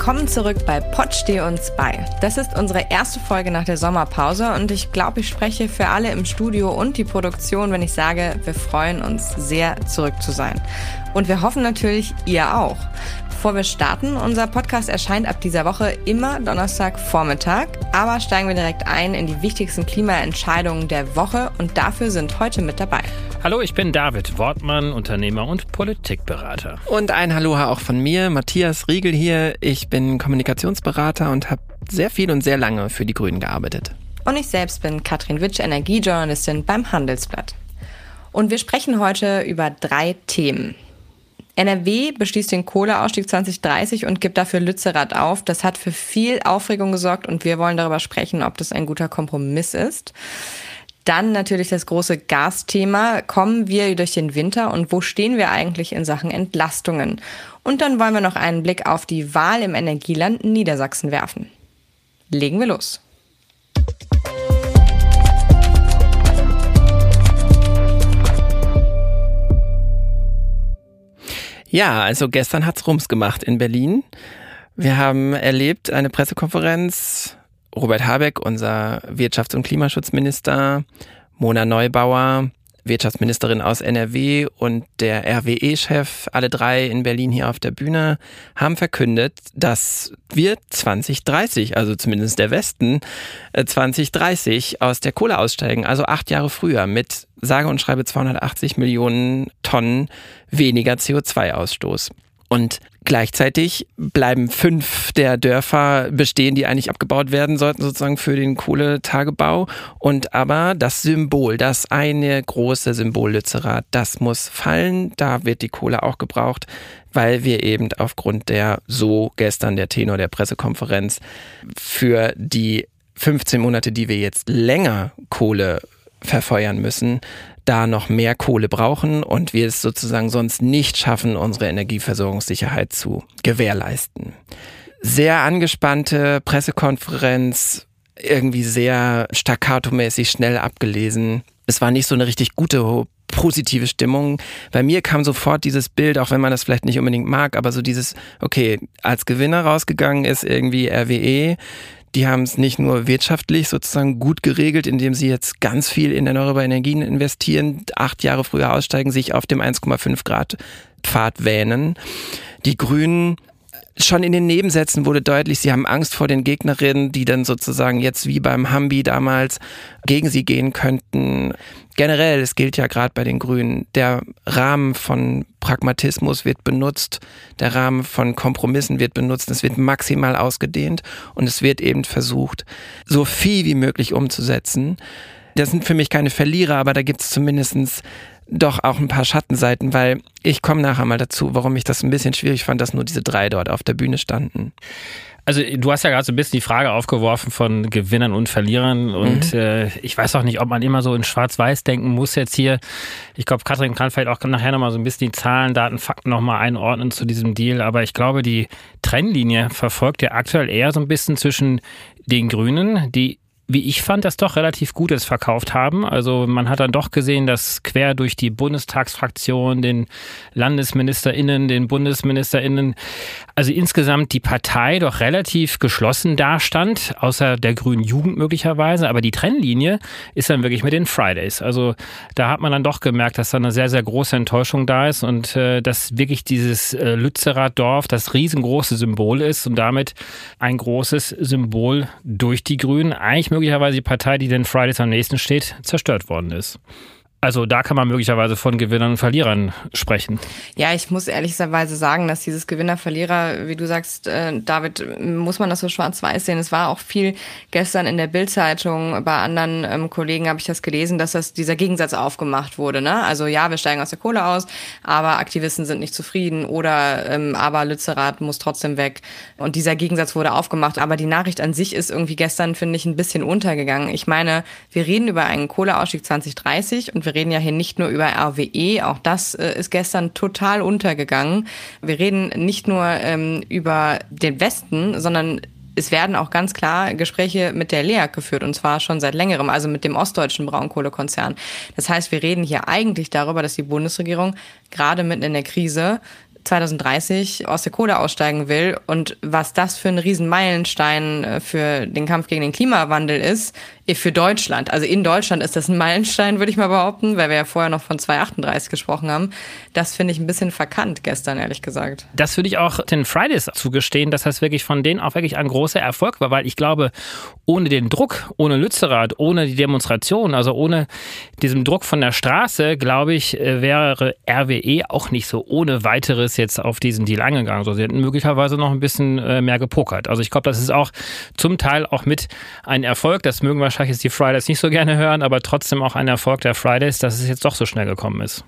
Willkommen zurück bei Pott steh uns bei. Das ist unsere erste Folge nach der Sommerpause und ich glaube, ich spreche für alle im Studio und die Produktion, wenn ich sage, wir freuen uns sehr zurück zu sein. Und wir hoffen natürlich, ihr auch. Bevor wir starten, unser Podcast erscheint ab dieser Woche immer Donnerstagvormittag. Aber steigen wir direkt ein in die wichtigsten Klimaentscheidungen der Woche und dafür sind heute mit dabei. Hallo, ich bin David Wortmann, Unternehmer und Politikberater. Und ein Hallo auch von mir, Matthias Riegel hier. Ich bin Kommunikationsberater und habe sehr viel und sehr lange für die Grünen gearbeitet. Und ich selbst bin Katrin Witsch, Energiejournalistin beim Handelsblatt. Und wir sprechen heute über drei Themen. NRW beschließt den Kohleausstieg 2030 und gibt dafür Lützerath auf. Das hat für viel Aufregung gesorgt und wir wollen darüber sprechen, ob das ein guter Kompromiss ist. Dann natürlich das große Gasthema. Kommen wir durch den Winter und wo stehen wir eigentlich in Sachen Entlastungen? Und dann wollen wir noch einen Blick auf die Wahl im Energieland Niedersachsen werfen. Legen wir los. Ja, also gestern hat's Rums gemacht in Berlin. Wir haben erlebt eine Pressekonferenz. Robert Habeck, unser Wirtschafts- und Klimaschutzminister, Mona Neubauer, Wirtschaftsministerin aus NRW und der RWE-Chef, alle drei in Berlin hier auf der Bühne, haben verkündet, dass wir 2030, also zumindest der Westen, 2030 äh, aus der Kohle aussteigen, also acht Jahre früher mit sage und schreibe 280 Millionen Tonnen weniger CO2-Ausstoß. Und gleichzeitig bleiben fünf der Dörfer bestehen, die eigentlich abgebaut werden sollten, sozusagen für den Kohletagebau. Und aber das Symbol, das eine große Symbol Lützerath, das muss fallen. Da wird die Kohle auch gebraucht, weil wir eben aufgrund der, so gestern der Tenor der Pressekonferenz, für die 15 Monate, die wir jetzt länger Kohle verfeuern müssen, da noch mehr Kohle brauchen und wir es sozusagen sonst nicht schaffen, unsere Energieversorgungssicherheit zu gewährleisten. Sehr angespannte Pressekonferenz, irgendwie sehr staccato-mäßig schnell abgelesen. Es war nicht so eine richtig gute positive Stimmung. Bei mir kam sofort dieses Bild, auch wenn man das vielleicht nicht unbedingt mag, aber so dieses, okay, als Gewinner rausgegangen ist irgendwie RWE, die haben es nicht nur wirtschaftlich sozusagen gut geregelt, indem sie jetzt ganz viel in erneuerbare Energien investieren, acht Jahre früher aussteigen, sich auf dem 1,5 Grad Pfad wähnen. Die Grünen schon in den Nebensätzen wurde deutlich, sie haben Angst vor den Gegnerinnen, die dann sozusagen jetzt wie beim Hambi damals gegen sie gehen könnten. Generell, es gilt ja gerade bei den Grünen, der Rahmen von Pragmatismus wird benutzt, der Rahmen von Kompromissen wird benutzt, es wird maximal ausgedehnt und es wird eben versucht, so viel wie möglich umzusetzen. Das sind für mich keine Verlierer, aber da gibt es zumindestens doch auch ein paar Schattenseiten, weil ich komme nachher mal dazu, warum ich das ein bisschen schwierig fand, dass nur diese drei dort auf der Bühne standen. Also du hast ja gerade so ein bisschen die Frage aufgeworfen von Gewinnern und Verlierern und mhm. äh, ich weiß auch nicht, ob man immer so in Schwarz-Weiß denken muss jetzt hier. Ich glaube, Katrin kann vielleicht auch nachher nochmal so ein bisschen die Zahlen, Daten, Fakten nochmal einordnen zu diesem Deal, aber ich glaube, die Trennlinie verfolgt ja aktuell eher so ein bisschen zwischen den Grünen, die wie ich fand, das doch relativ Gutes verkauft haben. Also man hat dann doch gesehen, dass quer durch die Bundestagsfraktion, den LandesministerInnen, den BundesministerInnen, also insgesamt die Partei doch relativ geschlossen dastand, außer der grünen Jugend möglicherweise. Aber die Trennlinie ist dann wirklich mit den Fridays. Also da hat man dann doch gemerkt, dass da eine sehr, sehr große Enttäuschung da ist und äh, dass wirklich dieses äh, Lützerath Dorf das riesengroße Symbol ist und damit ein großes Symbol durch die Grünen eigentlich möglicherweise die Partei, die den Fridays am nächsten steht, zerstört worden ist. Also da kann man möglicherweise von Gewinnern und Verlierern sprechen. Ja, ich muss ehrlicherweise sagen, dass dieses Gewinner-Verlierer, wie du sagst, äh, David, muss man das so schwarz-weiß sehen. Es war auch viel gestern in der Bildzeitung, bei anderen ähm, Kollegen habe ich das gelesen, dass das dieser Gegensatz aufgemacht wurde. Ne? Also ja, wir steigen aus der Kohle aus, aber Aktivisten sind nicht zufrieden oder ähm, aber Lützerath muss trotzdem weg. Und dieser Gegensatz wurde aufgemacht. Aber die Nachricht an sich ist irgendwie gestern, finde ich, ein bisschen untergegangen. Ich meine, wir reden über einen Kohleausstieg 2030 und wir reden ja hier nicht nur über RWE, auch das äh, ist gestern total untergegangen. Wir reden nicht nur ähm, über den Westen, sondern es werden auch ganz klar Gespräche mit der LEAG geführt und zwar schon seit längerem, also mit dem ostdeutschen Braunkohlekonzern. Das heißt, wir reden hier eigentlich darüber, dass die Bundesregierung gerade mitten in der Krise 2030 aus der Kohle aussteigen will und was das für ein Riesenmeilenstein äh, für den Kampf gegen den Klimawandel ist, für Deutschland. Also in Deutschland ist das ein Meilenstein, würde ich mal behaupten, weil wir ja vorher noch von 238 gesprochen haben. Das finde ich ein bisschen verkannt gestern, ehrlich gesagt. Das würde ich auch den Fridays zugestehen, dass das wirklich von denen auch wirklich ein großer Erfolg war, weil ich glaube, ohne den Druck, ohne Lützerath, ohne die Demonstration, also ohne diesen Druck von der Straße, glaube ich, äh, wäre RWE auch nicht so ohne weiteres jetzt auf diesen Deal angegangen. So, sie hätten möglicherweise noch ein bisschen äh, mehr gepokert. Also ich glaube, das ist auch zum Teil auch mit ein Erfolg. Das mögen wahrscheinlich jetzt die Fridays nicht so gerne hören, aber trotzdem auch ein Erfolg der Fridays, dass es jetzt doch so schnell gekommen ist.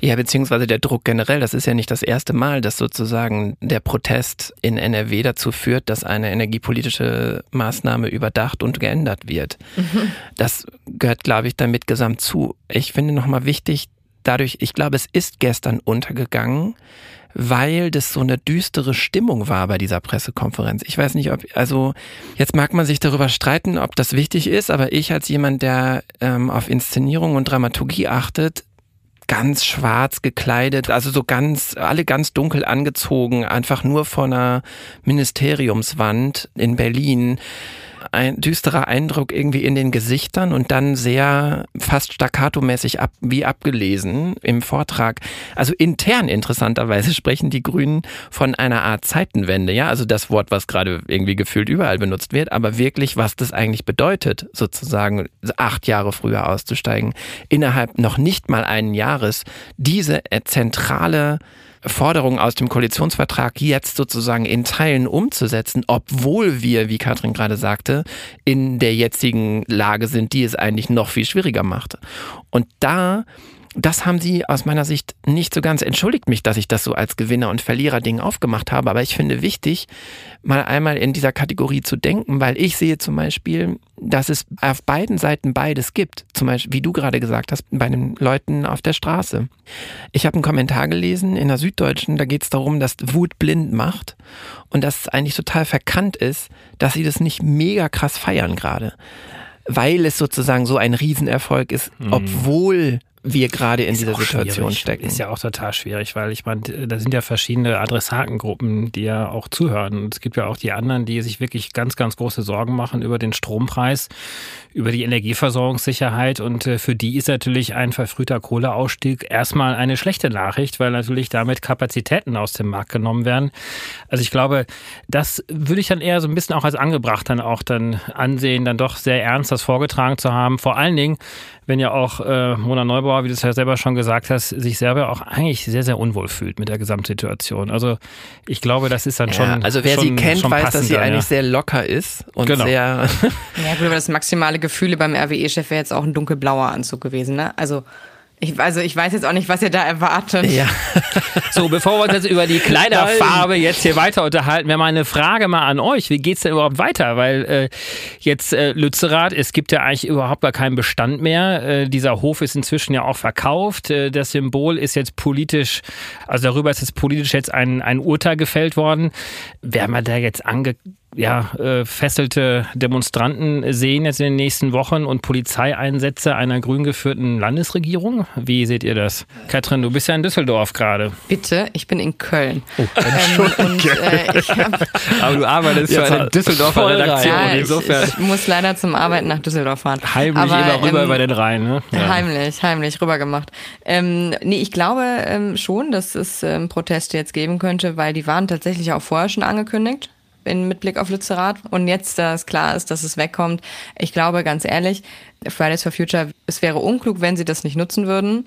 Ja, beziehungsweise der Druck generell. Das ist ja nicht das erste Mal, dass sozusagen der Protest in NRW dazu führt, dass eine energiepolitische Maßnahme überdacht und geändert wird. Mhm. Das gehört, glaube ich, damit gesamt zu. Ich finde nochmal wichtig, dadurch, ich glaube, es ist gestern untergegangen, weil das so eine düstere Stimmung war bei dieser Pressekonferenz. Ich weiß nicht, ob, also jetzt mag man sich darüber streiten, ob das wichtig ist, aber ich als jemand, der ähm, auf Inszenierung und Dramaturgie achtet, ganz schwarz gekleidet, also so ganz, alle ganz dunkel angezogen, einfach nur vor einer Ministeriumswand in Berlin ein düsterer Eindruck irgendwie in den Gesichtern und dann sehr fast staccato-mäßig ab, wie abgelesen im Vortrag. Also intern interessanterweise sprechen die Grünen von einer Art Zeitenwende, ja, also das Wort, was gerade irgendwie gefühlt überall benutzt wird, aber wirklich, was das eigentlich bedeutet, sozusagen acht Jahre früher auszusteigen, innerhalb noch nicht mal einen Jahres diese zentrale Forderungen aus dem Koalitionsvertrag jetzt sozusagen in Teilen umzusetzen, obwohl wir, wie Katrin gerade sagte, in der jetzigen Lage sind, die es eigentlich noch viel schwieriger macht. Und da das haben sie aus meiner Sicht nicht so ganz entschuldigt mich, dass ich das so als Gewinner- und Verlierer-Ding aufgemacht habe. Aber ich finde wichtig, mal einmal in dieser Kategorie zu denken, weil ich sehe zum Beispiel, dass es auf beiden Seiten beides gibt. Zum Beispiel, wie du gerade gesagt hast, bei den Leuten auf der Straße. Ich habe einen Kommentar gelesen in der Süddeutschen, da geht es darum, dass Wut blind macht und dass es eigentlich total verkannt ist, dass sie das nicht mega krass feiern gerade weil es sozusagen so ein Riesenerfolg ist, mhm. obwohl wir gerade in dieser Situation schwierig. stecken. Ist ja auch total schwierig, weil ich meine, da sind ja verschiedene Adressatengruppen, die ja auch zuhören. Und es gibt ja auch die anderen, die sich wirklich ganz, ganz große Sorgen machen über den Strompreis, über die Energieversorgungssicherheit. Und äh, für die ist natürlich ein verfrühter Kohleausstieg erstmal eine schlechte Nachricht, weil natürlich damit Kapazitäten aus dem Markt genommen werden. Also ich glaube, das würde ich dann eher so ein bisschen auch als angebracht dann auch dann ansehen, dann doch sehr ernst das vorgetragen zu haben. Vor allen Dingen, wenn ja auch äh, Mona Neubauer, wie du es ja selber schon gesagt hast, sich selber auch eigentlich sehr, sehr unwohl fühlt mit der Gesamtsituation. Also ich glaube, das ist dann ja, schon. Also wer schon, sie kennt, weiß, dass sie eigentlich sehr locker ist und genau. sehr. ja, gut, aber das maximale Gefühl beim RWE-Chef wäre jetzt auch ein dunkelblauer Anzug gewesen, ne? Also ich, also ich weiß jetzt auch nicht, was ihr da erwartet. Ja. so, bevor wir uns jetzt über die Kleiderfarbe jetzt hier weiter unterhalten, wäre meine Frage mal an euch. Wie geht es denn überhaupt weiter? Weil äh, jetzt äh, Lützerath, es gibt ja eigentlich überhaupt gar keinen Bestand mehr. Äh, dieser Hof ist inzwischen ja auch verkauft. Äh, das Symbol ist jetzt politisch, also darüber ist jetzt politisch jetzt ein, ein Urteil gefällt worden. Werden wir da jetzt ange ja, äh, fesselte Demonstranten sehen jetzt in den nächsten Wochen und Polizeieinsätze einer grün geführten Landesregierung. Wie seht ihr das? Katrin, du bist ja in Düsseldorf gerade. Bitte, ich bin in Köln. Oh, ähm, und, äh, Aber du arbeitest für eine Düsseldorfer Redaktion. Ja, insofern. Ich, ich, muss leider zum Arbeiten nach Düsseldorf fahren. Heimlich Aber, immer rüber ähm, über den Rhein, ne? Ja. Heimlich, heimlich rüber gemacht. Ähm, nee, ich glaube ähm, schon, dass es ähm, Proteste jetzt geben könnte, weil die waren tatsächlich auch vorher schon angekündigt in, mit Blick auf Lützerath. Und jetzt, da es klar ist, dass es wegkommt, ich glaube ganz ehrlich, Fridays for Future, es wäre unklug, wenn sie das nicht nutzen würden,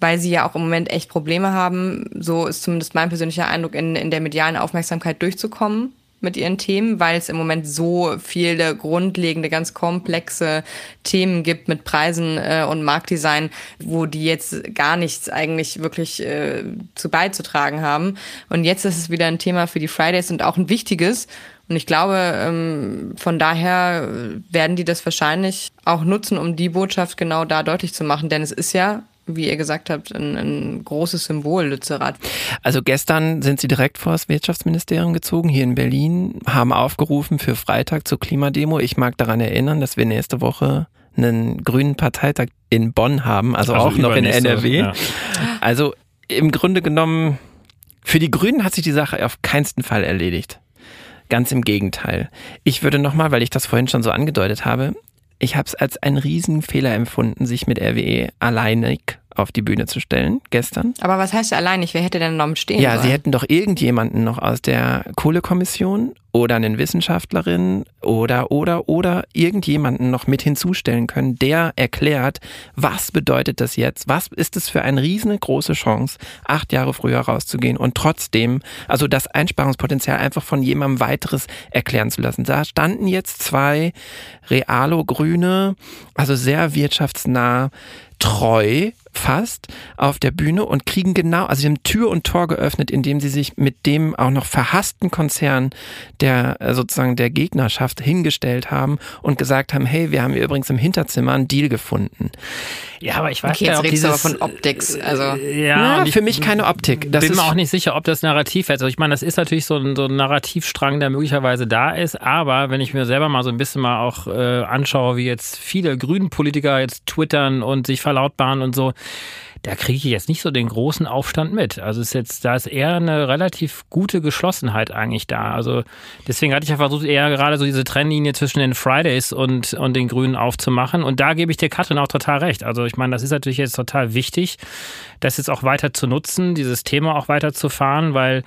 weil sie ja auch im Moment echt Probleme haben. So ist zumindest mein persönlicher Eindruck, in, in der medialen Aufmerksamkeit durchzukommen mit ihren Themen, weil es im Moment so viele grundlegende, ganz komplexe Themen gibt mit Preisen äh, und Marktdesign, wo die jetzt gar nichts eigentlich wirklich äh, zu beizutragen haben. Und jetzt ist es wieder ein Thema für die Fridays und auch ein wichtiges. Und ich glaube, ähm, von daher werden die das wahrscheinlich auch nutzen, um die Botschaft genau da deutlich zu machen. Denn es ist ja wie ihr gesagt habt, ein, ein großes Symbol, Lützerath. Also gestern sind sie direkt vor das Wirtschaftsministerium gezogen, hier in Berlin, haben aufgerufen für Freitag zur Klimademo. Ich mag daran erinnern, dass wir nächste Woche einen grünen Parteitag in Bonn haben, also, also auch noch in NRW. Ja. Also im Grunde genommen Für die Grünen hat sich die Sache auf keinsten Fall erledigt. Ganz im Gegenteil. Ich würde nochmal, weil ich das vorhin schon so angedeutet habe, ich habe es als einen Riesenfehler empfunden, sich mit RWE alleinig auf die Bühne zu stellen gestern. Aber was heißt alleinig? Wer hätte denn noch stehen Ja, sollen? sie hätten doch irgendjemanden noch aus der Kohlekommission oder einen Wissenschaftlerin oder, oder, oder irgendjemanden noch mit hinzustellen können, der erklärt, was bedeutet das jetzt? Was ist es für eine riesengroße Chance, acht Jahre früher rauszugehen und trotzdem, also das Einsparungspotenzial einfach von jemandem weiteres erklären zu lassen. Da standen jetzt zwei Realo-Grüne, also sehr wirtschaftsnah, treu fast auf der Bühne und kriegen genau, also sie haben Tür und Tor geöffnet, indem sie sich mit dem auch noch verhassten Konzern der äh, sozusagen der Gegnerschaft hingestellt haben und gesagt haben, hey, wir haben übrigens im Hinterzimmer einen Deal gefunden. Ja, aber ich weiß okay, ja, jetzt ob redest dieses, du aber von Optics. Also. Ja, Na, für mich keine Optik. Das bin ist mir auch nicht sicher, ob das Narrativ ist. Also ich meine, das ist natürlich so ein, so ein Narrativstrang, der möglicherweise da ist. Aber wenn ich mir selber mal so ein bisschen mal auch äh, anschaue, wie jetzt viele grünen Politiker jetzt twittern und sich verlautbaren und so, da kriege ich jetzt nicht so den großen Aufstand mit. Also ist jetzt, da ist eher eine relativ gute Geschlossenheit eigentlich da. Also deswegen hatte ich ja versucht, eher gerade so diese Trennlinie zwischen den Fridays und, und den Grünen aufzumachen. Und da gebe ich dir Katrin auch total recht. Also ich meine, das ist natürlich jetzt total wichtig, das jetzt auch weiter zu nutzen, dieses Thema auch weiter zu fahren, weil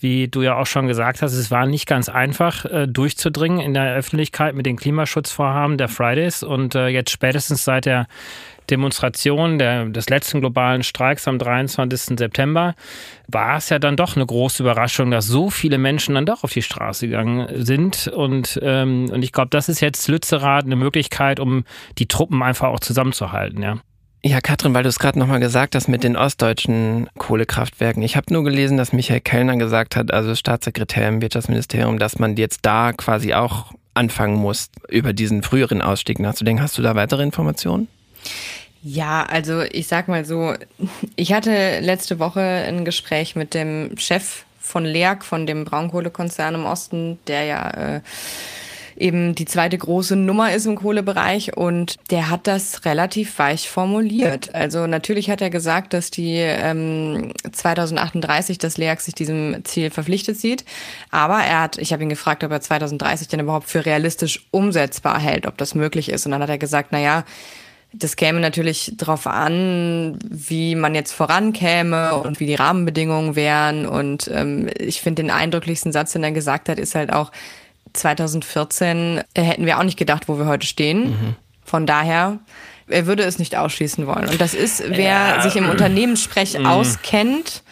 wie du ja auch schon gesagt hast, es war nicht ganz einfach äh, durchzudringen in der Öffentlichkeit mit den Klimaschutzvorhaben der Fridays und äh, jetzt spätestens seit der Demonstration der, des letzten globalen Streiks am 23. September war es ja dann doch eine große Überraschung, dass so viele Menschen dann doch auf die Straße gegangen sind. Und, ähm, und ich glaube, das ist jetzt Lützerath eine Möglichkeit, um die Truppen einfach auch zusammenzuhalten, ja. Ja, Katrin, weil du es gerade nochmal gesagt hast mit den ostdeutschen Kohlekraftwerken. Ich habe nur gelesen, dass Michael Kellner gesagt hat, also Staatssekretär im Wirtschaftsministerium, dass man jetzt da quasi auch anfangen muss, über diesen früheren Ausstieg nachzudenken. Hast du da weitere Informationen? Ja, also ich sag mal so, ich hatte letzte Woche ein Gespräch mit dem Chef von LEAG, von dem Braunkohlekonzern im Osten, der ja äh, eben die zweite große Nummer ist im Kohlebereich. Und der hat das relativ weich formuliert. Also natürlich hat er gesagt, dass die ähm, 2038 das LEAG sich diesem Ziel verpflichtet sieht, aber er hat, ich habe ihn gefragt, ob er 2030 denn überhaupt für realistisch umsetzbar hält, ob das möglich ist. Und dann hat er gesagt, na ja, das käme natürlich darauf an, wie man jetzt vorankäme und wie die Rahmenbedingungen wären. Und ähm, ich finde, den eindrücklichsten Satz, den er gesagt hat, ist halt auch, 2014 äh, hätten wir auch nicht gedacht, wo wir heute stehen. Mhm. Von daher, er würde es nicht ausschließen wollen. Und das ist, wer ja. sich im Unternehmenssprech mhm. auskennt,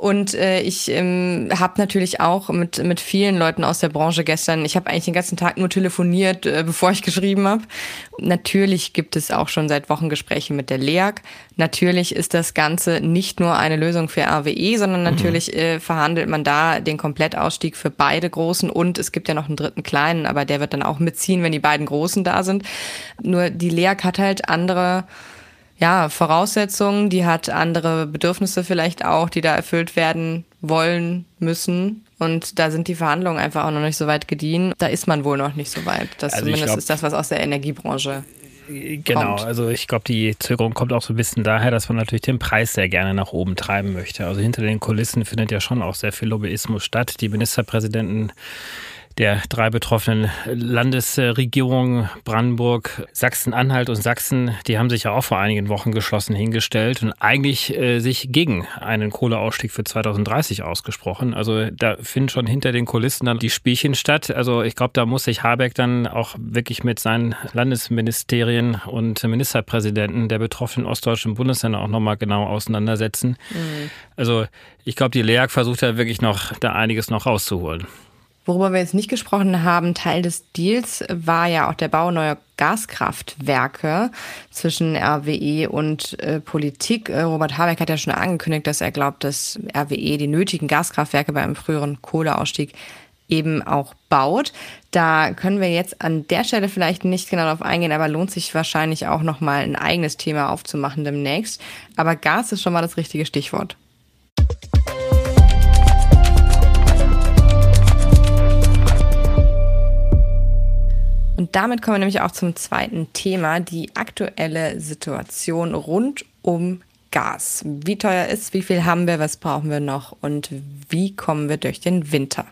und äh, ich ähm, habe natürlich auch mit, mit vielen Leuten aus der Branche gestern, ich habe eigentlich den ganzen Tag nur telefoniert, äh, bevor ich geschrieben habe. Natürlich gibt es auch schon seit Wochen Gespräche mit der LEAG. Natürlich ist das Ganze nicht nur eine Lösung für RWE, sondern mhm. natürlich äh, verhandelt man da den Komplettausstieg für beide Großen und es gibt ja noch einen dritten kleinen, aber der wird dann auch mitziehen, wenn die beiden Großen da sind. Nur die LEAG hat halt andere ja, Voraussetzungen, die hat andere Bedürfnisse vielleicht auch, die da erfüllt werden wollen, müssen. Und da sind die Verhandlungen einfach auch noch nicht so weit gediehen. Da ist man wohl noch nicht so weit. Das also zumindest glaub, ist das, was aus der Energiebranche Genau, kommt. also ich glaube, die Zögerung kommt auch so ein bisschen daher, dass man natürlich den Preis sehr gerne nach oben treiben möchte. Also hinter den Kulissen findet ja schon auch sehr viel Lobbyismus statt. Die Ministerpräsidenten der drei betroffenen Landesregierungen Brandenburg, Sachsen-Anhalt und Sachsen, die haben sich ja auch vor einigen Wochen geschlossen hingestellt und eigentlich äh, sich gegen einen Kohleausstieg für 2030 ausgesprochen. Also da finden schon hinter den Kulissen dann die Spielchen statt. Also ich glaube, da muss sich Habeck dann auch wirklich mit seinen Landesministerien und Ministerpräsidenten der betroffenen ostdeutschen Bundesländer auch nochmal genau auseinandersetzen. Mhm. Also ich glaube, die LEAG versucht da wirklich noch da einiges noch rauszuholen. Worüber wir jetzt nicht gesprochen haben, Teil des Deals war ja auch der Bau neuer Gaskraftwerke zwischen RWE und äh, Politik. Äh, Robert Habeck hat ja schon angekündigt, dass er glaubt, dass RWE die nötigen Gaskraftwerke beim früheren Kohleausstieg eben auch baut. Da können wir jetzt an der Stelle vielleicht nicht genau darauf eingehen, aber lohnt sich wahrscheinlich auch nochmal ein eigenes Thema aufzumachen demnächst. Aber Gas ist schon mal das richtige Stichwort. Und damit kommen wir nämlich auch zum zweiten Thema, die aktuelle Situation rund um Gas. Wie teuer ist, wie viel haben wir, was brauchen wir noch und wie kommen wir durch den Winter?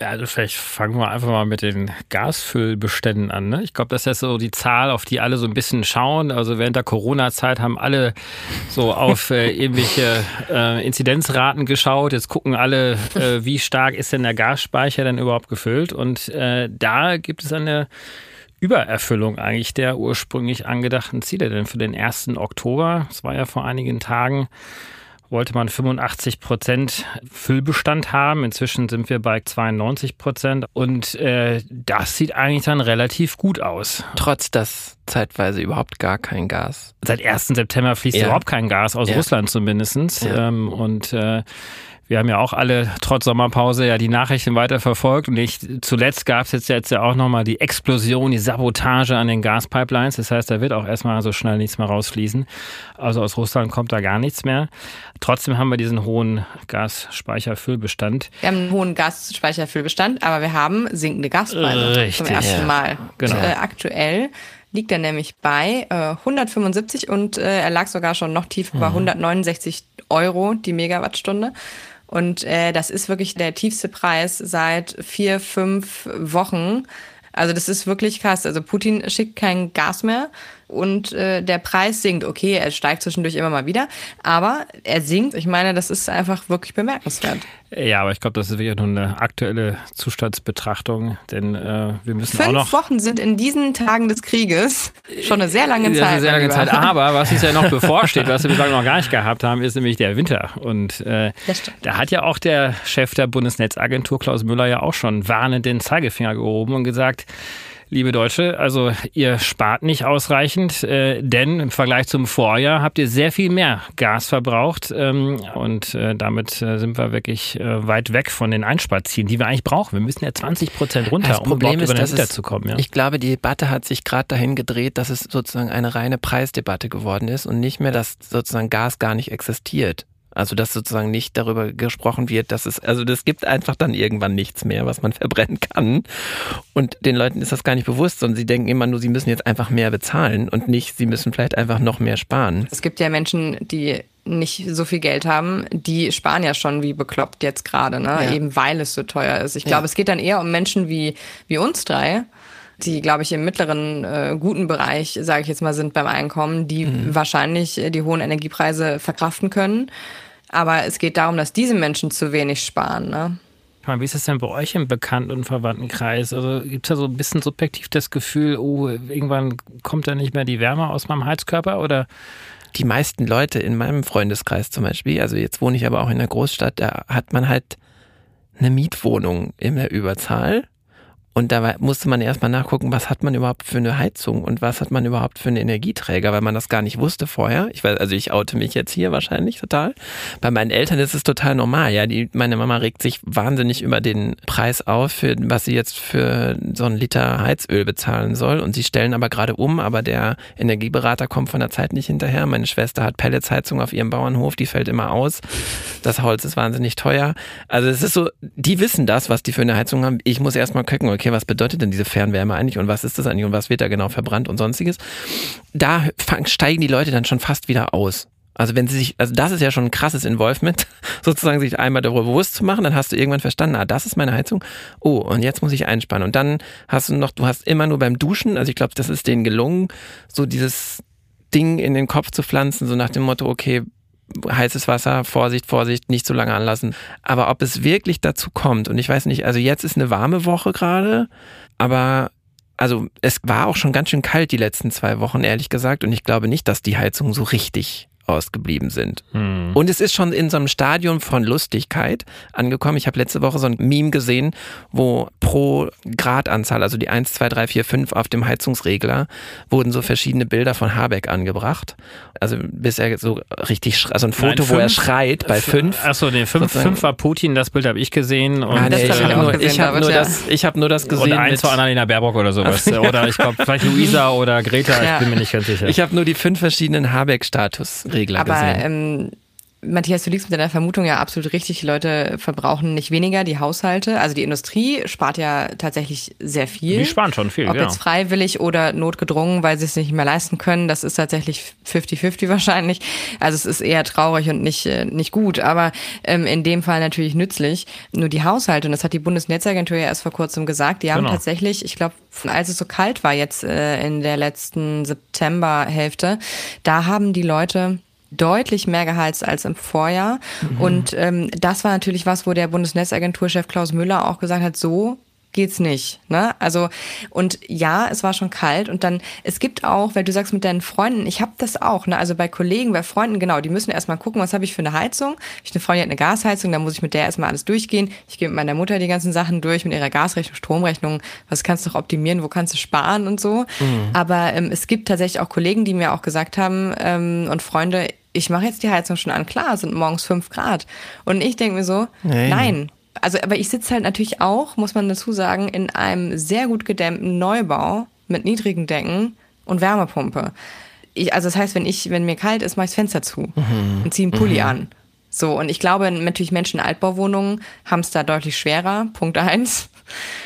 Ja, also vielleicht fangen wir einfach mal mit den Gasfüllbeständen an. Ne? Ich glaube, das ist so die Zahl, auf die alle so ein bisschen schauen. Also während der Corona-Zeit haben alle so auf äh, irgendwelche äh, Inzidenzraten geschaut. Jetzt gucken alle, äh, wie stark ist denn der Gasspeicher denn überhaupt gefüllt. Und äh, da gibt es eine Übererfüllung eigentlich der ursprünglich angedachten Ziele. Denn für den 1. Oktober, das war ja vor einigen Tagen, wollte man 85 Prozent Füllbestand haben. Inzwischen sind wir bei 92 Prozent und äh, das sieht eigentlich dann relativ gut aus. Trotz dass zeitweise überhaupt gar kein Gas. Seit 1. September fließt ja. überhaupt kein Gas aus ja. Russland zumindest. Ja. Ähm, und äh, wir haben ja auch alle trotz Sommerpause ja die Nachrichten weiter verfolgt und ich, zuletzt gab es jetzt, jetzt ja auch nochmal die Explosion, die Sabotage an den Gaspipelines. Das heißt, da wird auch erstmal so schnell nichts mehr rausfließen. Also aus Russland kommt da gar nichts mehr. Trotzdem haben wir diesen hohen Gasspeicherfüllbestand. Wir haben einen hohen Gasspeicherfüllbestand, aber wir haben sinkende Gaspreise Richtig, zum ersten. Mal. Genau. Und, äh, aktuell liegt er nämlich bei äh, 175 und äh, er lag sogar schon noch tief mhm. bei 169 Euro die Megawattstunde. Und äh, das ist wirklich der tiefste Preis seit vier, fünf Wochen. Also das ist wirklich krass. Also Putin schickt kein Gas mehr und äh, der Preis sinkt. Okay, er steigt zwischendurch immer mal wieder, aber er sinkt. Ich meine, das ist einfach wirklich bemerkenswert. Ja, aber ich glaube, das ist wirklich nur eine aktuelle Zustandsbetrachtung, denn äh, wir müssen Fünf auch noch. Wochen sind in diesen Tagen des Krieges schon eine sehr lange Zeit. Eine sehr lange Zeit. Aber was uns ja noch bevorsteht, was wir bislang noch gar nicht gehabt haben, ist nämlich der Winter. Und äh, da hat ja auch der Chef der Bundesnetzagentur Klaus Müller ja auch schon warnend den Zeigefinger gehoben und gesagt, liebe Deutsche, also ihr spart nicht ausreichend, äh, denn im Vergleich zum Vorjahr habt ihr sehr viel mehr Gas verbraucht ähm, und äh, damit äh, sind wir wirklich äh, weit weg von den Einsparzielen, die wir eigentlich brauchen. Wir müssen ja 20 Prozent runter, das um Problem überhaupt ist, über den Winter zu kommen. Ja. Ich glaube, die Debatte hat sich gerade dahin gedreht, dass es sozusagen eine reine Preisdebatte geworden ist und nicht mehr, dass sozusagen Gas gar nicht existiert. Also, dass sozusagen nicht darüber gesprochen wird, dass es, also das gibt einfach dann irgendwann nichts mehr, was man verbrennen kann. Und den Leuten ist das gar nicht bewusst, sondern sie denken immer nur, sie müssen jetzt einfach mehr bezahlen und nicht, sie müssen vielleicht einfach noch mehr sparen. Es gibt ja Menschen, die nicht so viel Geld haben, die sparen ja schon wie bekloppt jetzt gerade, ne? Ja. Eben weil es so teuer ist. Ich glaube, ja. es geht dann eher um Menschen wie, wie uns drei, die, glaube ich, im mittleren äh, guten Bereich, sage ich jetzt mal, sind beim Einkommen, die mhm. wahrscheinlich äh, die hohen Energiepreise verkraften können. Aber es geht darum, dass diese Menschen zu wenig sparen. Ne? Wie ist es denn bei euch im Bekannten- und Verwandtenkreis? Also gibt es da so ein bisschen subjektiv das Gefühl, oh, irgendwann kommt da nicht mehr die Wärme aus meinem Heizkörper oder? Die meisten Leute in meinem Freundeskreis zum Beispiel, also jetzt wohne ich aber auch in der Großstadt, da hat man halt eine Mietwohnung in der Überzahl und da musste man erstmal nachgucken, was hat man überhaupt für eine Heizung und was hat man überhaupt für einen Energieträger, weil man das gar nicht wusste vorher. Ich weiß, also ich oute mich jetzt hier wahrscheinlich total. Bei meinen Eltern ist es total normal. Ja, die, meine Mama regt sich wahnsinnig über den Preis auf, für was sie jetzt für so einen Liter Heizöl bezahlen soll. Und sie stellen aber gerade um, aber der Energieberater kommt von der Zeit nicht hinterher. Meine Schwester hat Pelletsheizung auf ihrem Bauernhof, die fällt immer aus. Das Holz ist wahnsinnig teuer. Also es ist so, die wissen das, was die für eine Heizung haben. Ich muss erstmal gucken, okay, was bedeutet denn diese Fernwärme eigentlich und was ist das eigentlich und was wird da genau verbrannt und sonstiges. Da steigen die Leute dann schon fast wieder aus. Also wenn sie sich, also das ist ja schon ein krasses Involvement, sozusagen sich einmal darüber bewusst zu machen, dann hast du irgendwann verstanden, ah, das ist meine Heizung. Oh, und jetzt muss ich einspannen. Und dann hast du noch, du hast immer nur beim Duschen, also ich glaube, das ist denen gelungen, so dieses Ding in den Kopf zu pflanzen, so nach dem Motto, okay, heißes Wasser, Vorsicht, Vorsicht, nicht zu lange anlassen. Aber ob es wirklich dazu kommt, und ich weiß nicht, also jetzt ist eine warme Woche gerade, aber also es war auch schon ganz schön kalt die letzten zwei Wochen, ehrlich gesagt, und ich glaube nicht, dass die Heizungen so richtig ausgeblieben sind. Hm. Und es ist schon in so einem Stadium von Lustigkeit angekommen. Ich habe letzte Woche so ein Meme gesehen, wo pro Gradanzahl, also die 1, 2, 3, 4, 5 auf dem Heizungsregler, wurden so verschiedene Bilder von Habeck angebracht. Also bis er so richtig, also ein Foto, Nein, fünf, wo er schreit bei 5. Achso, nee, 5 war Putin, das Bild habe ich gesehen. Und ah, nee, ich habe nur, ich hab nur, das, ich hab nur das gesehen. Oder eins war Annalena Baerbock oder sowas. oder ich glaube vielleicht Luisa oder Greta, ja. ich bin mir nicht ganz sicher. Ich habe nur die fünf verschiedenen Habeck-Status. Regler Aber, gesehen. Ähm, Matthias, du liegst mit deiner Vermutung ja absolut richtig. Die Leute verbrauchen nicht weniger, die Haushalte. Also die Industrie spart ja tatsächlich sehr viel. Die sparen schon viel, Ob ja. jetzt freiwillig oder notgedrungen, weil sie es nicht mehr leisten können, das ist tatsächlich 50-50 wahrscheinlich. Also es ist eher traurig und nicht, äh, nicht gut, aber ähm, in dem Fall natürlich nützlich. Nur die Haushalte, und das hat die Bundesnetzagentur ja erst vor kurzem gesagt, die haben Genau. tatsächlich, ich glaube, als es so kalt war jetzt äh, in der letzten Septemberhälfte, da haben die Leute deutlich mehr geheizt als im Vorjahr. Und ähm, das war natürlich was, wo der Bundesnetzagenturchef Klaus Müller auch gesagt hat, so geht's nicht. Ne? Also und ja, es war schon kalt und dann es gibt auch, weil du sagst mit deinen Freunden, ich habe das auch. Ne? Also bei Kollegen, bei Freunden, genau, die müssen erstmal gucken, was habe ich für eine Heizung. Ich eine Freundin, die hat eine Gasheizung, da muss ich mit der erstmal alles durchgehen. Ich gehe mit meiner Mutter die ganzen Sachen durch mit ihrer Gasrechnung, Stromrechnung. Was kannst du noch optimieren? Wo kannst du sparen und so? Aber ähm, es gibt tatsächlich auch Kollegen, die mir auch gesagt haben ähm, und Freunde, ich mache jetzt die Heizung schon an. Klar, es sind morgens fünf Grad. Und ich denke mir so, Nein. nein, also, aber ich sitze halt natürlich auch, muss man dazu sagen, in einem sehr gut gedämmten Neubau mit niedrigen Decken und Wärmepumpe. Ich, also das heißt, wenn ich, wenn mir kalt ist, mache ich das Fenster zu und ziehe einen Pulli an. So, und ich glaube, natürlich Menschen in Altbauwohnungen haben es da deutlich schwerer. Punkt eins.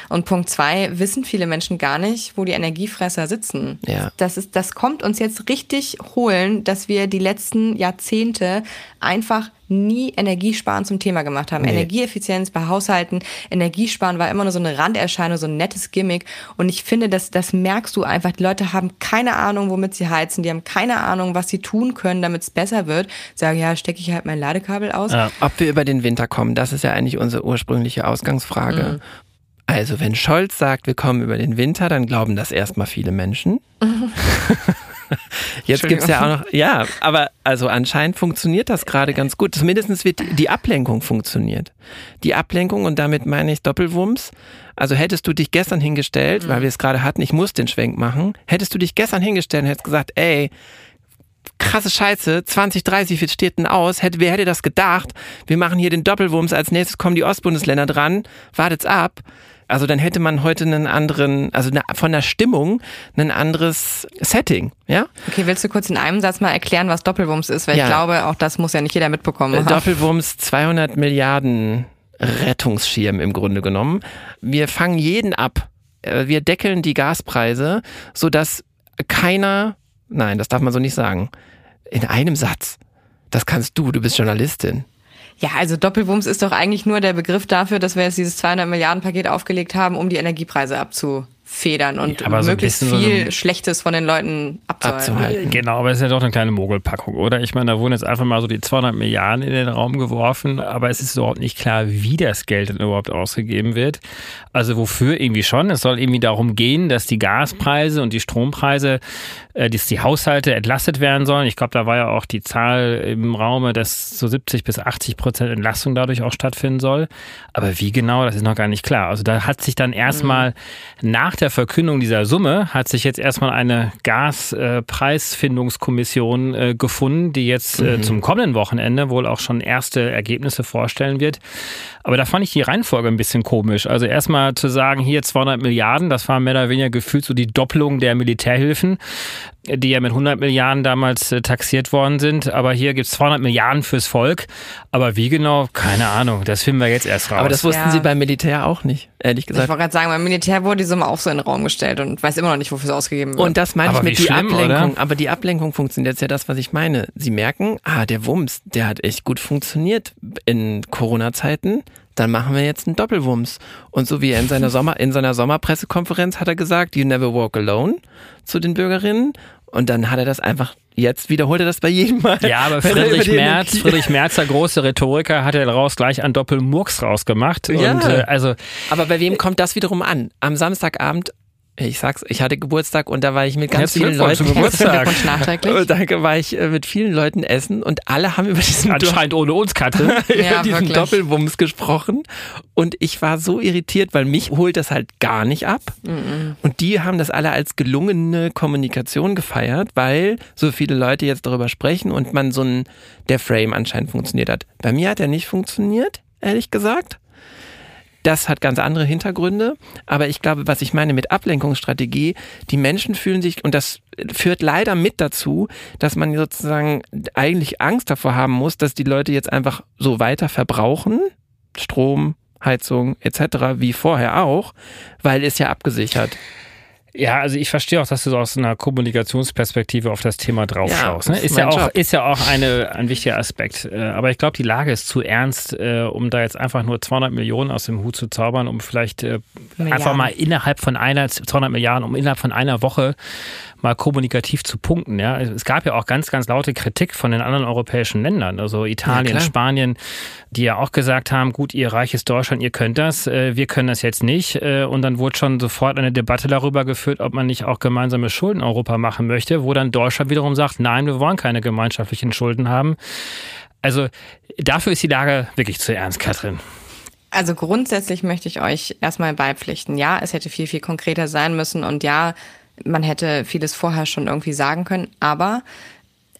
Und Punkt zwei, wissen viele Menschen gar nicht, wo die Energiefresser sitzen. Ja. Das, ist, das kommt uns jetzt richtig holen, dass wir die letzten Jahrzehnte einfach nie Energiesparen zum Thema gemacht haben. Nee. Energieeffizienz bei Haushalten, Energiesparen war immer nur so eine Randerscheinung, so ein nettes Gimmick. Und ich finde, das, das merkst du einfach. Die Leute haben keine Ahnung, womit sie heizen. Die haben keine Ahnung, was sie tun können, damit es besser wird. Sagen, ja, stecke ich halt mein Ladekabel aus. Ja. Ob wir über den Winter kommen, das ist ja eigentlich unsere ursprüngliche Ausgangsfrage. Also, wenn Scholz sagt, wir kommen über den Winter, dann glauben das erstmal viele Menschen. Jetzt gibt's ja auch noch, ja, aber also anscheinend funktioniert das gerade ganz gut. Zumindest wird die- Ablenkung funktioniert. Die Ablenkung und damit meine ich Doppelwumms. Also hättest du dich gestern hingestellt, weil wir es gerade hatten, ich muss den Schwenk machen, hättest du dich gestern hingestellt und hättest gesagt, ey, krasse Scheiße, 2030, wie steht denn aus? Hätte, wer hätte das gedacht? Wir machen hier den Doppelwumms, als nächstes kommen die Ostbundesländer dran, wartet's ab. Also dann hätte man heute einen anderen, also von der Stimmung ein anderes Setting, ja? Okay, willst du kurz in einem Satz mal erklären, was Doppelwumms ist? Weil Ja. ich glaube, auch das muss ja nicht jeder mitbekommen haben. Doppelwumms 200 Milliarden Rettungsschirm im Grunde genommen. Wir fangen jeden ab. Äh, Wir deckeln die Gaspreise, sodass keiner, nein, das darf man so nicht sagen, in einem Satz. Das kannst du, du bist Journalistin. Ja, also Doppelwumms ist doch eigentlich nur der Begriff dafür, dass wir jetzt dieses 200 Milliarden Paket aufgelegt haben, um die Energiepreise abzufedern und Ja, aber so möglichst so viel eine- Schlechtes von den Leuten abzuhalten. Abzuhalten. Genau, aber es ist ja doch eine kleine Mogelpackung, oder? Ich meine, da wurden jetzt einfach mal so die 200 Milliarden in den Raum geworfen, aber es ist überhaupt nicht klar, wie das Geld denn überhaupt ausgegeben wird. Also wofür irgendwie schon? Es soll irgendwie darum gehen, dass die Gaspreise und die Strompreise, dass die Haushalte entlastet werden sollen. Ich glaube, da war ja auch die Zahl im Raume, dass so 70 bis 80 Prozent Entlastung dadurch auch stattfinden soll. Aber wie genau, das ist noch gar nicht klar. Also da hat sich dann erstmal nach der Verkündung dieser Summe hat sich jetzt erstmal eine Gaspreisfindungskommission äh, gefunden, die jetzt äh, zum kommenden Wochenende wohl auch schon erste Ergebnisse vorstellen wird. Aber da fand ich die Reihenfolge ein bisschen komisch. Also erstmal zu sagen, hier 200 Milliarden, das war mehr oder weniger gefühlt so die Doppelung der Militärhilfen, die ja mit 100 Milliarden damals äh, taxiert worden sind. Aber hier gibt's 200 Milliarden fürs Volk. Aber wie genau, keine Ahnung, das finden wir jetzt erst raus. Aber das wussten Ja. sie beim Militär auch nicht, ehrlich Ich gesagt. wollte gerade sagen, beim Militär wurde die Summe auch so in den Raum gestellt und weiß immer noch nicht, wofür es ausgegeben wird. Und das meine Aber ich mit die schlimm, Ablenkung. oder? Aber die Ablenkung funktioniert jetzt ja das, was ich meine. Sie merken, ah, der Wumms, der hat echt gut funktioniert in Corona-Zeiten. Dann machen wir jetzt einen Doppelwumms. Und so wie er in seiner Sommer, in seiner Sommerpressekonferenz hat er gesagt, you never walk alone zu den Bürgerinnen. Und dann hat er das einfach, jetzt wiederholt er das bei jedem Mal. Ja, aber er Friedrich Merz, Friedrich Merz, der große Rhetoriker, hat ja daraus gleich einen Doppelmurks rausgemacht. Ja. Und äh, also Aber bei wem kommt das wiederum an? Am Samstagabend, ich sag's, ich hatte Geburtstag und da war ich mit ganz Herzlichen vielen Leuten. zum Geburtstag. Glückwunsch nachträglich. Danke, war ich äh, mit vielen Leuten essen und alle haben über diesen anscheinend ohne uns, Katrin. Ja, diesen wirklich. Doppelwumms gesprochen und ich war so irritiert, weil mich holt das halt gar nicht ab und die haben das alle als gelungene Kommunikation gefeiert, weil so viele Leute jetzt darüber sprechen und man so ein, der Frame anscheinend funktioniert hat. Bei mir hat er nicht funktioniert, ehrlich gesagt. Das hat ganz andere Hintergründe. Aber ich glaube, was ich meine mit Ablenkungsstrategie, die Menschen fühlen sich, und das führt leider mit dazu, dass man sozusagen eigentlich Angst davor haben muss, dass die Leute jetzt einfach so weiter verbrauchen. Strom, Heizung etc. wie vorher auch, weil es ja abgesichert. Ja, also ich verstehe auch, dass du so aus einer Kommunikationsperspektive auf das Thema drauf ja, schaust. Ne? Ist, ja auch, ist ja auch eine, ein wichtiger Aspekt. Äh, aber ich glaube, die Lage ist zu ernst, äh, um da jetzt einfach nur 200 Millionen aus dem Hut zu zaubern, um vielleicht äh, einfach mal innerhalb von einer, 200 Milliarden, um innerhalb von einer Woche mal kommunikativ zu punkten. Ja? Es gab ja auch ganz, ganz laute Kritik von den anderen europäischen Ländern, also Italien, ja, Spanien, die ja auch gesagt haben, gut, ihr reiches Deutschland, ihr könnt das, äh, wir können das jetzt nicht. Äh, und dann wurde schon sofort eine Debatte darüber geführt, ob man nicht auch gemeinsame Schulden in Europa machen möchte, wo dann Deutschland wiederum sagt, nein, wir wollen keine gemeinschaftlichen Schulden haben. Also dafür ist die Lage wirklich zu ernst, Katrin. Also grundsätzlich möchte ich euch erstmal beipflichten. Ja, es hätte viel, viel konkreter sein müssen und ja, man hätte vieles vorher schon irgendwie sagen können, aber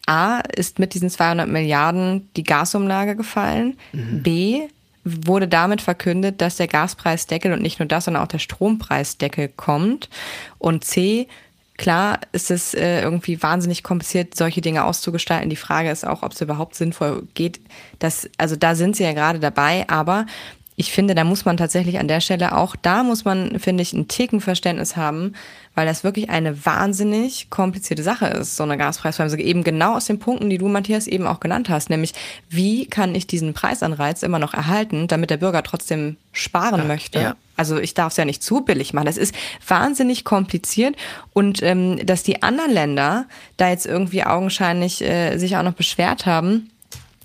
A ist mit diesen 200 Milliarden die Gasumlage gefallen. Mhm. B wurde damit verkündet, dass der Gaspreisdeckel und nicht nur das, sondern auch der Strompreisdeckel kommt. Und C, klar ist es äh, irgendwie wahnsinnig kompliziert, solche Dinge auszugestalten. Die Frage ist auch, ob es überhaupt sinnvoll geht. Das, also da sind sie ja gerade dabei, aber ich finde, da muss man tatsächlich an der Stelle auch, da muss man, finde ich, ein Ticken Verständnis haben, weil das wirklich eine wahnsinnig komplizierte Sache ist, so eine Gaspreisbremse. Eben genau aus den Punkten, die du, Matthias, eben auch genannt hast, nämlich wie kann ich diesen Preisanreiz immer noch erhalten, damit der Bürger trotzdem sparen ja, möchte. Ja. Also ich darf es ja nicht zu billig machen. Das ist wahnsinnig kompliziert und ähm, dass die anderen Länder da jetzt irgendwie augenscheinlich äh, sich auch noch beschwert haben,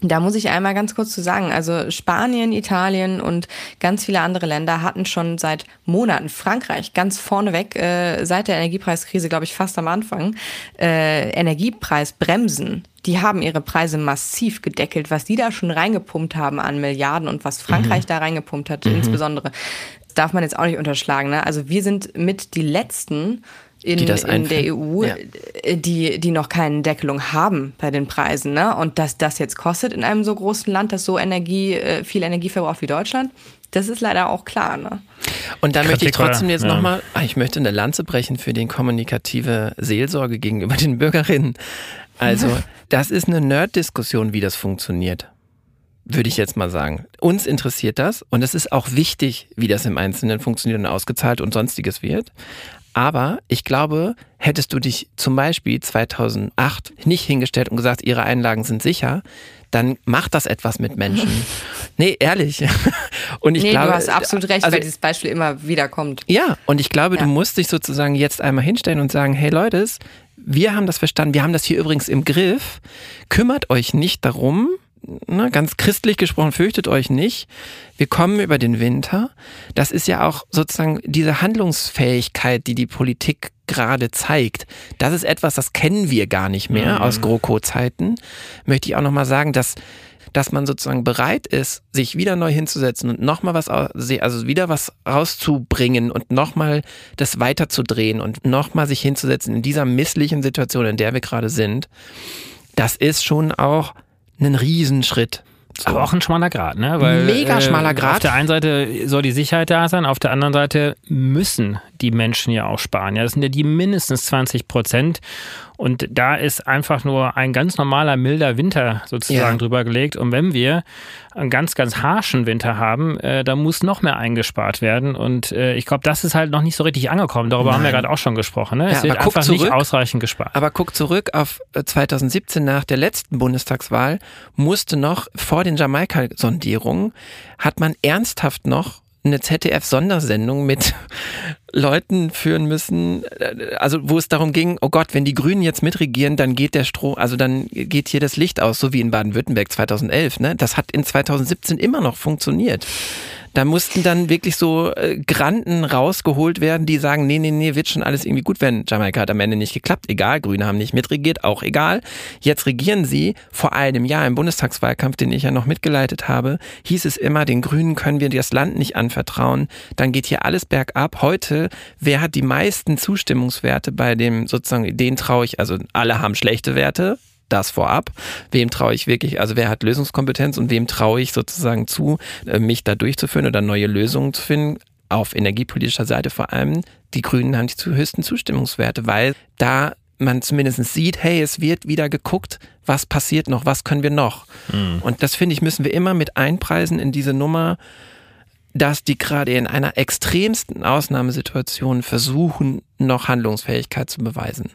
da muss ich einmal ganz kurz zu sagen, also Spanien, Italien und ganz viele andere Länder hatten schon seit Monaten, Frankreich ganz vorneweg, äh, seit der Energiepreiskrise, glaube ich, fast am Anfang, äh, Energiepreisbremsen. Die haben ihre Preise massiv gedeckelt, was die da schon reingepumpt haben an Milliarden und was Frankreich mhm. da reingepumpt hat, mhm. insbesondere. Darf man jetzt auch nicht unterschlagen. Ne? Also wir sind mit die Letzten, in, in der EU, ja. Äh, die, die noch keine Deckelung haben bei den Preisen. Ne? Und dass das jetzt kostet in einem so großen Land, das so Energie, äh, viel Energie verbraucht wie Deutschland, das ist leider auch klar. Ne? Und dann möchte ich trotzdem jetzt ja. nochmal, ah, ich möchte eine Lanze brechen für die kommunikative Seelsorge gegenüber den Bürgerinnen. Also, das ist eine Nerd-Diskussion, wie das funktioniert würde ich jetzt mal sagen. Uns interessiert das und es ist auch wichtig, wie das im Einzelnen funktioniert und ausgezahlt und sonstiges wird. Aber ich glaube, hättest du dich zum Beispiel 2008 nicht hingestellt und gesagt, ihre Einlagen sind sicher, dann macht das etwas mit Menschen. Nee, ehrlich. Und ich nee, glaube, du hast absolut recht, also, weil dieses Beispiel immer wieder kommt. Ja, und ich glaube, ja. du musst dich sozusagen jetzt einmal hinstellen und sagen, hey Leute, wir haben das verstanden, wir haben das hier übrigens im Griff. Kümmert euch nicht darum, ne, ganz christlich gesprochen, fürchtet euch nicht. Wir kommen über den Winter. Das ist ja auch sozusagen diese Handlungsfähigkeit, die die Politik gerade zeigt. Das ist etwas, das kennen wir gar nicht mehr mhm. aus GroKo-Zeiten. Möchte ich auch nochmal sagen, dass dass man sozusagen bereit ist, sich wieder neu hinzusetzen und nochmal was, also wieder was rauszubringen und nochmal das weiterzudrehen und nochmal sich hinzusetzen in dieser misslichen Situation, in der wir gerade sind. Das ist schon auch einen Riesenschritt. So. Aber auch ein schmaler Grad, ne? Weil, Mega schmaler Grad. Äh, auf der einen Seite soll die Sicherheit da sein, auf der anderen Seite müssen die Menschen ja auch sparen. Ja, das sind ja die mindestens 20 Prozent. Und da ist einfach nur ein ganz normaler, milder Winter sozusagen ja. drüber gelegt. Und wenn wir einen ganz, ganz harschen Winter haben, äh, da muss noch mehr eingespart werden. Und äh, ich glaube, das ist halt noch nicht so richtig angekommen. Darüber Nein. haben wir gerade auch schon gesprochen. Ne? Ja, es wird einfach zurück, nicht ausreichend gespart. Aber guck zurück auf 2017 äh, nach der letzten Bundestagswahl, musste noch vor den Jamaika-Sondierungen, hat man ernsthaft noch eine ZDF-Sondersendung mit Leuten führen müssen, also wo es darum ging, oh Gott, wenn die Grünen jetzt mitregieren, dann geht der Strom, also dann geht hier das Licht aus, so wie in Baden-Württemberg 2011. Ne? Das hat in 2017 immer noch funktioniert. Da mussten dann wirklich so äh, Granden rausgeholt werden, die sagen, nee, nee, nee, wird schon alles irgendwie gut werden. Jamaika hat am Ende nicht geklappt. Egal, Grüne haben nicht mitregiert, auch egal. Jetzt regieren sie. Vor einem Jahr im Bundestagswahlkampf, den ich ja noch mitgeleitet habe, hieß es immer, den Grünen können wir das Land nicht anvertrauen. Dann geht hier alles bergab. Heute, wer hat die meisten Zustimmungswerte bei dem sozusagen, den traue ich, also alle haben schlechte Werte, das vorab. Wem traue ich wirklich, also wer hat Lösungskompetenz und wem traue ich sozusagen zu, äh, mich da durchzuführen oder neue Lösungen zu finden? Auf energiepolitischer Seite vor allem. Die Grünen haben die höchsten Zustimmungswerte, weil da man zumindest sieht, hey, es wird wieder geguckt, was passiert noch, was können wir noch. Mhm. Und das finde ich, müssen wir immer mit einpreisen in diese Nummer, dass die gerade in einer extremsten Ausnahmesituation versuchen, noch Handlungsfähigkeit zu beweisen.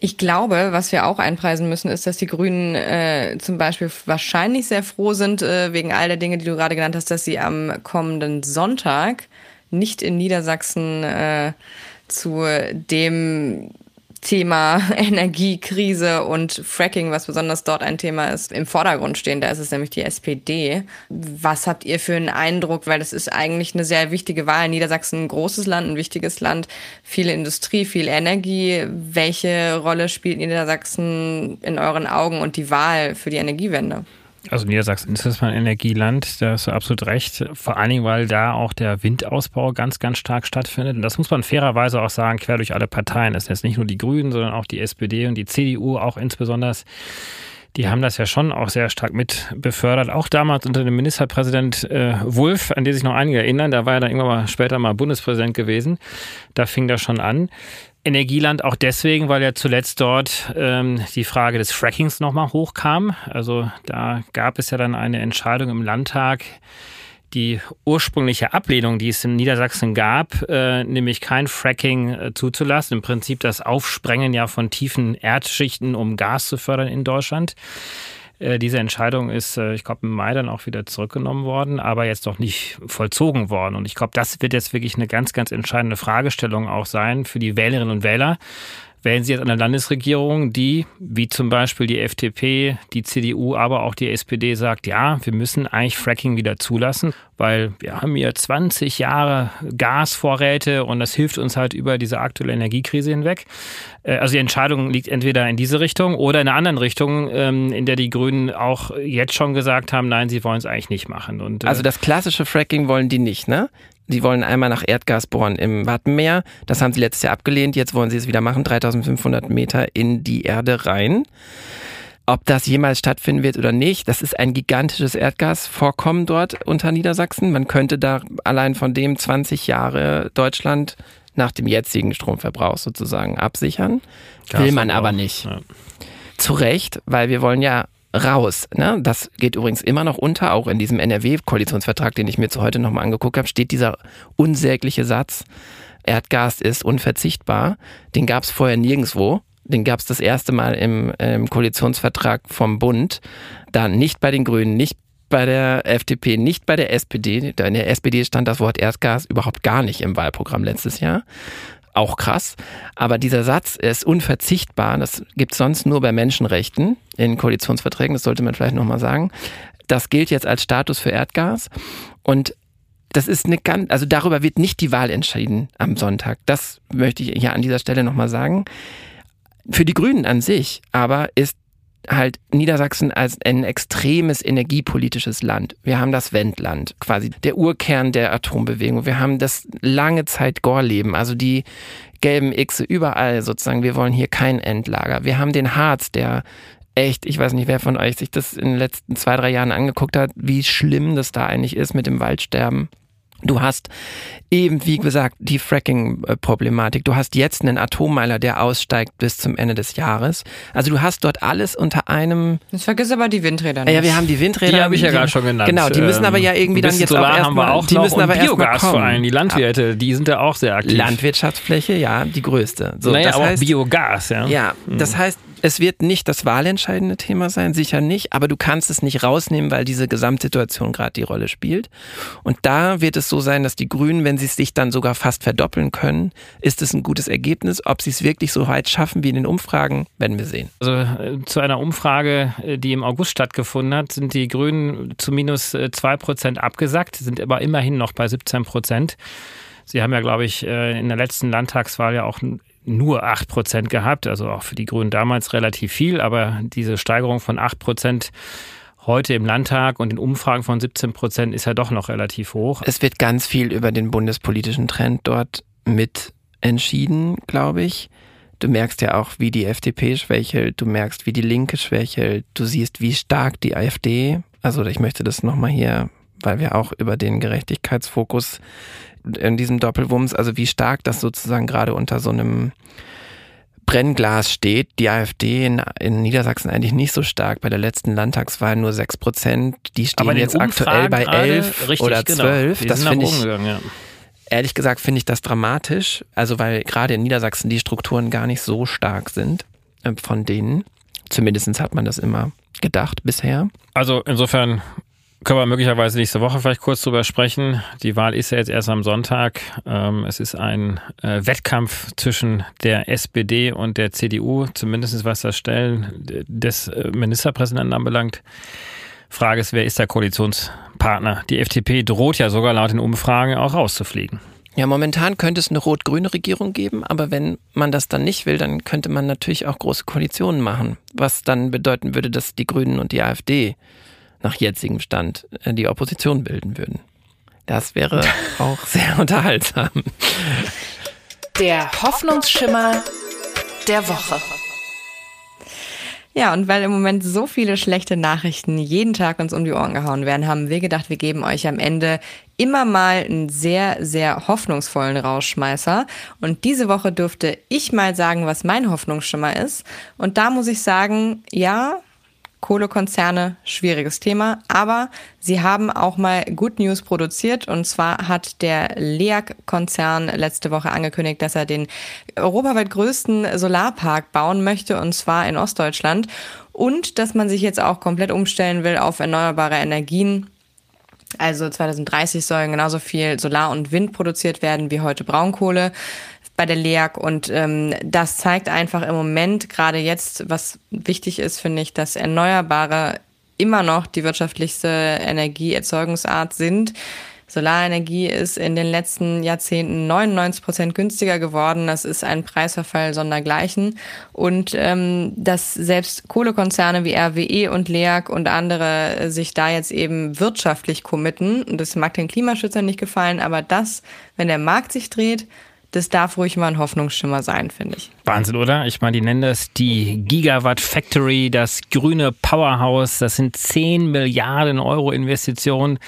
Ich glaube, was wir auch einpreisen müssen, ist, dass die Grünen äh, zum Beispiel wahrscheinlich sehr froh sind, äh, wegen all der Dinge, die du gerade genannt hast, dass sie am kommenden Sonntag nicht in Niedersachsen äh, zu dem Thema Energiekrise und Fracking, was besonders dort ein Thema ist, im Vordergrund stehen. Da ist es nämlich die SPD. Was habt ihr für einen Eindruck? Weil das ist eigentlich eine sehr wichtige Wahl. Niedersachsen ein großes Land, ein wichtiges Land, viel Industrie, viel Energie. Welche Rolle spielt Niedersachsen in euren Augen und die Wahl für die Energiewende? Also Niedersachsen ist das mal ein Energieland, da hast du absolut recht. Vor allen Dingen, weil da auch der Windausbau ganz, ganz stark stattfindet. Und das muss man fairerweise auch sagen, quer durch alle Parteien. Es sind jetzt nicht nur die Grünen, sondern auch die SPD und die CDU auch insbesondere. Die haben das ja schon auch sehr stark mit befördert. Auch damals unter dem Ministerpräsident äh, Wulff, an den sich noch einige erinnern, da war er dann irgendwann mal später mal Bundespräsident gewesen. Da fing das schon an. Energieland auch deswegen, weil ja zuletzt dort ähm, die Frage des Frackings nochmal hochkam. Also da gab es ja dann eine Entscheidung im Landtag, die ursprüngliche Ablehnung, die es in Niedersachsen gab, äh, nämlich kein Fracking äh, zuzulassen. Im Prinzip das Aufsprengen ja von tiefen Erdschichten, um Gas zu fördern in Deutschland. Äh, diese Entscheidung ist, äh, ich glaube, im Mai dann auch wieder zurückgenommen worden, aber jetzt noch nicht vollzogen worden. Und ich glaube, das wird jetzt wirklich eine ganz, ganz entscheidende Fragestellung auch sein für die Wählerinnen und Wähler wählen Sie jetzt eine Landesregierung, die, wie zum Beispiel die FDP, die CDU, aber auch die SPD sagt, ja, wir müssen eigentlich Fracking wieder zulassen, weil wir haben hier 20 Jahre Gasvorräte und das hilft uns halt über diese aktuelle Energiekrise hinweg. Äh, also die Entscheidung liegt entweder in diese Richtung oder in einer anderen Richtung, ähm, in der die Grünen auch jetzt schon gesagt haben, nein, sie wollen es eigentlich nicht machen. Und, äh, also das klassische Fracking wollen die nicht, ne? Sie wollen einmal nach Erdgas bohren im Wattenmeer. Das haben sie letztes Jahr abgelehnt. Jetzt wollen sie es wieder machen. 3500 Meter in die Erde rein. Ob das jemals stattfinden wird oder nicht, das ist ein gigantisches Erdgasvorkommen dort unter Niedersachsen. Man könnte da allein von dem 20 Jahre Deutschland nach dem jetzigen Stromverbrauch sozusagen absichern. Will man aber nicht. Ja. Zu Recht, weil wir wollen ja raus. Ne? Das geht übrigens immer noch unter, auch in diesem NRW-Koalitionsvertrag, den ich mir zu heute nochmal angeguckt habe, steht dieser unsägliche Satz, Erdgas ist unverzichtbar. Den gab es vorher nirgendwo. Den gab es das erste Mal im, im Koalitionsvertrag vom Bund. Dann nicht bei den Grünen, nicht bei der FDP, nicht bei der SPD. In der SPD stand das Wort Erdgas überhaupt gar nicht im Wahlprogramm letztes Jahr auch krass. Aber dieser Satz ist unverzichtbar. Das gibt es sonst nur bei Menschenrechten in Koalitionsverträgen. Das sollte man vielleicht nochmal sagen. Das gilt jetzt als Status für Erdgas. Und das ist eine ganz, also darüber wird nicht die Wahl entschieden am Sonntag. Das möchte ich hier an dieser Stelle nochmal sagen. Für die Grünen an sich aber ist halt Niedersachsen als ein extremes energiepolitisches Land. Wir haben das Wendland, quasi der Urkern der Atombewegung. Wir haben das lange Zeit Gorleben, also die gelben Xe überall sozusagen. Wir wollen hier kein Endlager. Wir haben den Harz, der echt, ich weiß nicht, wer von euch sich das in den letzten zwei, drei Jahren angeguckt hat, wie schlimm das da eigentlich ist mit dem Waldsterben. Du hast eben, wie gesagt, die Fracking-Problematik. Du hast jetzt einen Atommeiler, der aussteigt bis zum Ende des Jahres. Also du hast dort alles unter einem. Jetzt vergiss aber die Windräder nicht. Ja, wir haben die Windräder. Die habe ich ja gerade schon genannt. Genau, die müssen aber ja ähm, irgendwie dann jetzt Solar auch erstmal. haben wir auch die noch müssen aber und Biogas vor allem. Die Landwirte, die sind da auch sehr aktiv. Landwirtschaftsfläche, ja, die größte. So, naja, das aber heißt, auch Biogas, ja. Ja, das hm. heißt, es wird nicht das wahlentscheidende Thema sein, sicher nicht, aber du kannst es nicht rausnehmen, weil diese Gesamtsituation gerade die Rolle spielt. Und da wird es so sein, dass die Grünen, wenn sie es sich dann sogar fast verdoppeln können, ist es ein gutes Ergebnis. Ob sie es wirklich so weit schaffen wie in den Umfragen, werden wir sehen. Also äh, zu einer Umfrage, äh, die im August stattgefunden hat, sind die Grünen zu minus äh, zwei Prozent abgesackt, sind aber immerhin noch bei 17 Prozent. Sie haben ja, glaube ich, in der letzten Landtagswahl ja auch nur 8 Prozent gehabt, also auch für die Grünen damals relativ viel, aber diese Steigerung von 8 Prozent heute im Landtag und in Umfragen von 17 Prozent ist ja doch noch relativ hoch. Es wird ganz viel über den bundespolitischen Trend dort mit entschieden, glaube ich. Du merkst ja auch, wie die FDP schwächelt, du merkst, wie die Linke schwächelt, du siehst, wie stark die AfD, also ich möchte das nochmal hier, weil wir auch über den Gerechtigkeitsfokus in diesem Doppelwumms, also wie stark das sozusagen gerade unter so einem Brennglas steht. Die AfD in, in, Niedersachsen eigentlich nicht so stark. Bei der letzten Landtagswahl nur 6 Prozent. Die stehen jetzt aktuell bei 11 richtig, oder 12. Genau. Das finde ich, ja. ehrlich gesagt, finde ich das dramatisch. Also, weil gerade in Niedersachsen die Strukturen gar nicht so stark sind äh, von denen. Zumindest hat man das immer gedacht bisher. Also insofern können wir möglicherweise nächste Woche vielleicht kurz drüber sprechen. Die Wahl ist ja jetzt erst am Sonntag. Ähm, es ist ein äh, Wettkampf zwischen der SPD und der CDU, zumindest was das Stellen des äh, Ministerpräsidenten anbelangt. Frage ist, wer ist der Koalitionspartner? Die FDP droht ja sogar laut den Umfragen auch rauszufliegen. Ja, momentan könnte es eine rot-grüne Regierung geben, aber wenn man das dann nicht will, dann könnte man natürlich auch große Koalitionen machen, was dann bedeuten würde, dass die Grünen und die AfD nach jetzigem Stand äh, die Opposition bilden würden. Das wäre auch sehr unterhaltsam. Der Hoffnungsschimmer der Woche. Ja, und weil im Moment so viele schlechte Nachrichten jeden Tag uns um die Ohren gehauen werden, haben wir gedacht, wir geben euch am Ende immer mal einen sehr, sehr hoffnungsvollen Rausschmeißer. Und diese Woche dürfte ich mal sagen, was mein Hoffnungsschimmer ist. Und da muss ich sagen, ja, Kohlekonzerne, schwieriges Thema, aber sie haben auch mal Good News produziert. Und zwar hat der LEAG-Konzern letzte Woche angekündigt, dass er den europaweit größten Solarpark bauen möchte und zwar in Ostdeutschland. Und dass man sich jetzt auch komplett umstellen will auf erneuerbare Energien. Also 2030 sollen genauso viel Solar und Wind produziert werden wie heute Braunkohle bei der LEAG und ähm, das zeigt einfach im Moment, gerade jetzt, was wichtig ist, finde ich, dass Erneuerbare immer noch die wirtschaftlichste Energieerzeugungsart sind. Solarenergie ist in den letzten Jahrzehnten 99 Prozent günstiger geworden. Das ist ein Preisverfall sondergleichen. Und ähm, dass selbst Kohlekonzerne wie RWE und LEAG und andere sich da jetzt eben wirtschaftlich committen, das mag den Klimaschützern nicht gefallen, aber das, wenn der Markt sich dreht, das darf ruhig mal ein Hoffnungsschimmer sein, finde ich. Wahnsinn, oder? Ich meine, die nennen das die Gigawatt Factory, das grüne Powerhouse. Das sind 10 Milliarden Euro Investitionen.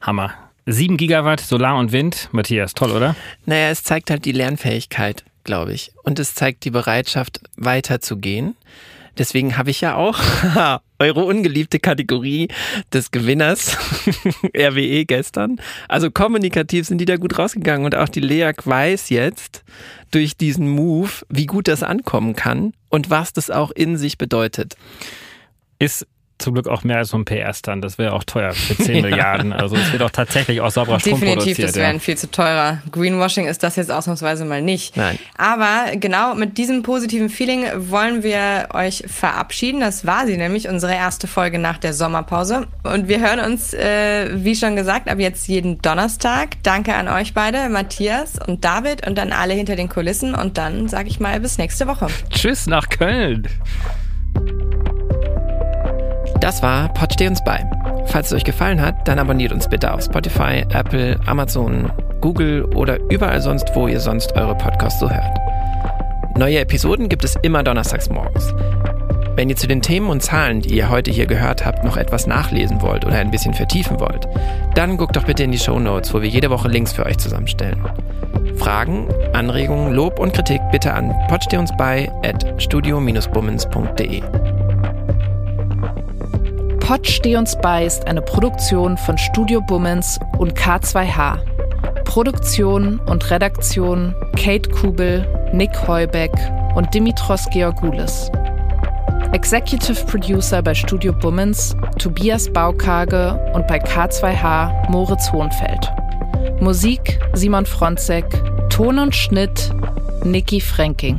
Hammer. 7 Gigawatt Solar und Wind. Matthias, toll, oder? Naja, es zeigt halt die Lernfähigkeit, glaube ich. Und es zeigt die Bereitschaft, weiterzugehen. Deswegen habe ich ja auch eure ungeliebte Kategorie des Gewinners, RWE gestern. Also kommunikativ sind die da gut rausgegangen und auch die LEAG weiß jetzt durch diesen Move, wie gut das ankommen kann und was das auch in sich bedeutet. Ist zum Glück auch mehr als so ein PR-Stand. Das wäre auch teuer für 10 ja. Milliarden. Also es wird auch tatsächlich aus sauberer Strom Definitiv, das wäre ja. viel zu teurer. Greenwashing ist das jetzt ausnahmsweise mal nicht. Nein. Aber genau mit diesem positiven Feeling wollen wir euch verabschieden. Das war sie nämlich, unsere erste Folge nach der Sommerpause. Und wir hören uns, äh, wie schon gesagt, ab jetzt jeden Donnerstag. Danke an euch beide, Matthias und David und an alle hinter den Kulissen. Und dann sage ich mal bis nächste Woche. Tschüss nach Köln. Das war Pod steh uns bei. Falls es euch gefallen hat, dann abonniert uns bitte auf Spotify, Apple, Amazon, Google oder überall sonst, wo ihr sonst eure Podcasts so hört. Neue Episoden gibt es immer donnerstags morgens. Wenn ihr zu den Themen und Zahlen, die ihr heute hier gehört habt, noch etwas nachlesen wollt oder ein bisschen vertiefen wollt, dann guckt doch bitte in die Show Notes, wo wir jede Woche Links für euch zusammenstellen. Fragen, Anregungen, Lob und Kritik bitte an podstehungsbei at studio-bummens.de. Pod Steh uns bei ist eine Produktion von Studio Bummens und K2H. Produktion und Redaktion Kate Kubel, Nick Heubeck und Dimitros Georgoulis. Executive Producer bei Studio Bummens Tobias Baukage und bei K2H Moritz Hohnfeld. Musik Simon Fronzek, Ton und Schnitt Niki Fränking.